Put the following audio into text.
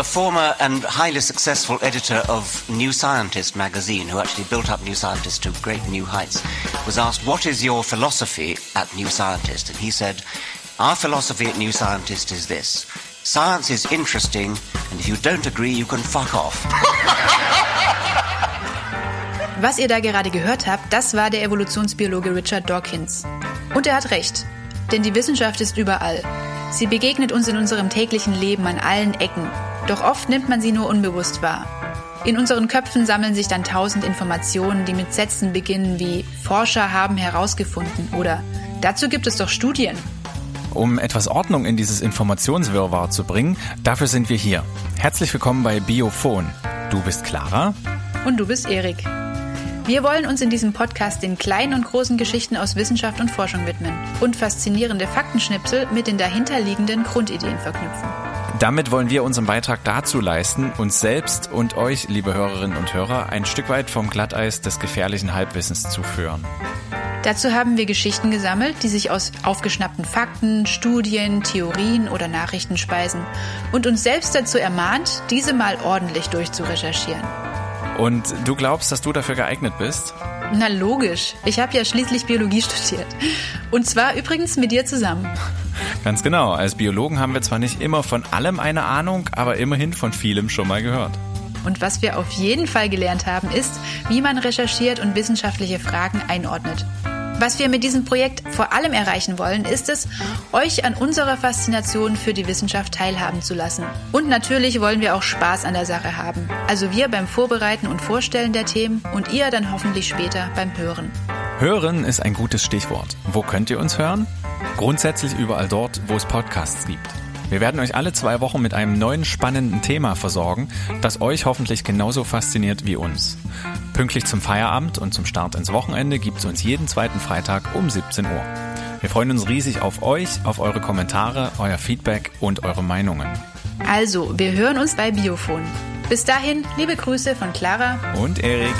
a former and highly successful editor of New Scientist magazine, who actually built up New Scientist to great new heights, was asked, What is your philosophy at New Scientist? And he said, Our philosophy at New Scientist is this science is interesting, and if you don't agree, you can fuck off. Was ihr da gerade gehört habt, das war der Evolutionsbiologe Richard Dawkins. Und er hat recht, denn die Wissenschaft ist überall. Sie begegnet uns in unserem täglichen Leben an allen Ecken, doch oft nimmt man sie nur unbewusst wahr. In unseren Köpfen sammeln sich dann tausend Informationen, die mit Sätzen beginnen wie Forscher haben herausgefunden oder dazu gibt es doch Studien. Um etwas Ordnung in dieses Informationswirrwarr zu bringen, dafür sind wir hier. Herzlich willkommen bei Biophon. Du bist Clara. Und du bist Erik. Wir wollen uns in diesem Podcast den kleinen und großen Geschichten aus Wissenschaft und Forschung widmen und faszinierende Faktenschnipsel mit den dahinterliegenden Grundideen verknüpfen. Damit wollen wir unseren Beitrag dazu leisten, uns selbst und euch, liebe Hörerinnen und Hörer, ein Stück weit vom Glatteis des gefährlichen Halbwissens zu führen. Dazu haben wir Geschichten gesammelt, die sich aus aufgeschnappten Fakten, Studien, Theorien oder Nachrichten speisen und uns selbst dazu ermahnt, diese mal ordentlich durchzurecherchieren. Und du glaubst, dass du dafür geeignet bist? Na logisch. Ich habe ja schließlich Biologie studiert. Und zwar übrigens mit dir zusammen. Ganz genau. Als Biologen haben wir zwar nicht immer von allem eine Ahnung, aber immerhin von vielem schon mal gehört. Und was wir auf jeden Fall gelernt haben, ist, wie man recherchiert und wissenschaftliche Fragen einordnet. Was wir mit diesem Projekt vor allem erreichen wollen, ist es, euch an unserer Faszination für die Wissenschaft teilhaben zu lassen. Und natürlich wollen wir auch Spaß an der Sache haben. Also wir beim Vorbereiten und Vorstellen der Themen und ihr dann hoffentlich später beim Hören. Hören ist ein gutes Stichwort. Wo könnt ihr uns hören? Grundsätzlich überall dort, wo es Podcasts gibt. Wir werden euch alle zwei Wochen mit einem neuen spannenden Thema versorgen, das euch hoffentlich genauso fasziniert wie uns. Pünktlich zum Feierabend und zum Start ins Wochenende gibt es uns jeden zweiten Freitag um 17 Uhr. Wir freuen uns riesig auf euch, auf eure Kommentare, euer Feedback und eure Meinungen. Also, wir hören uns bei Biophon. Bis dahin, liebe Grüße von Clara und Erik.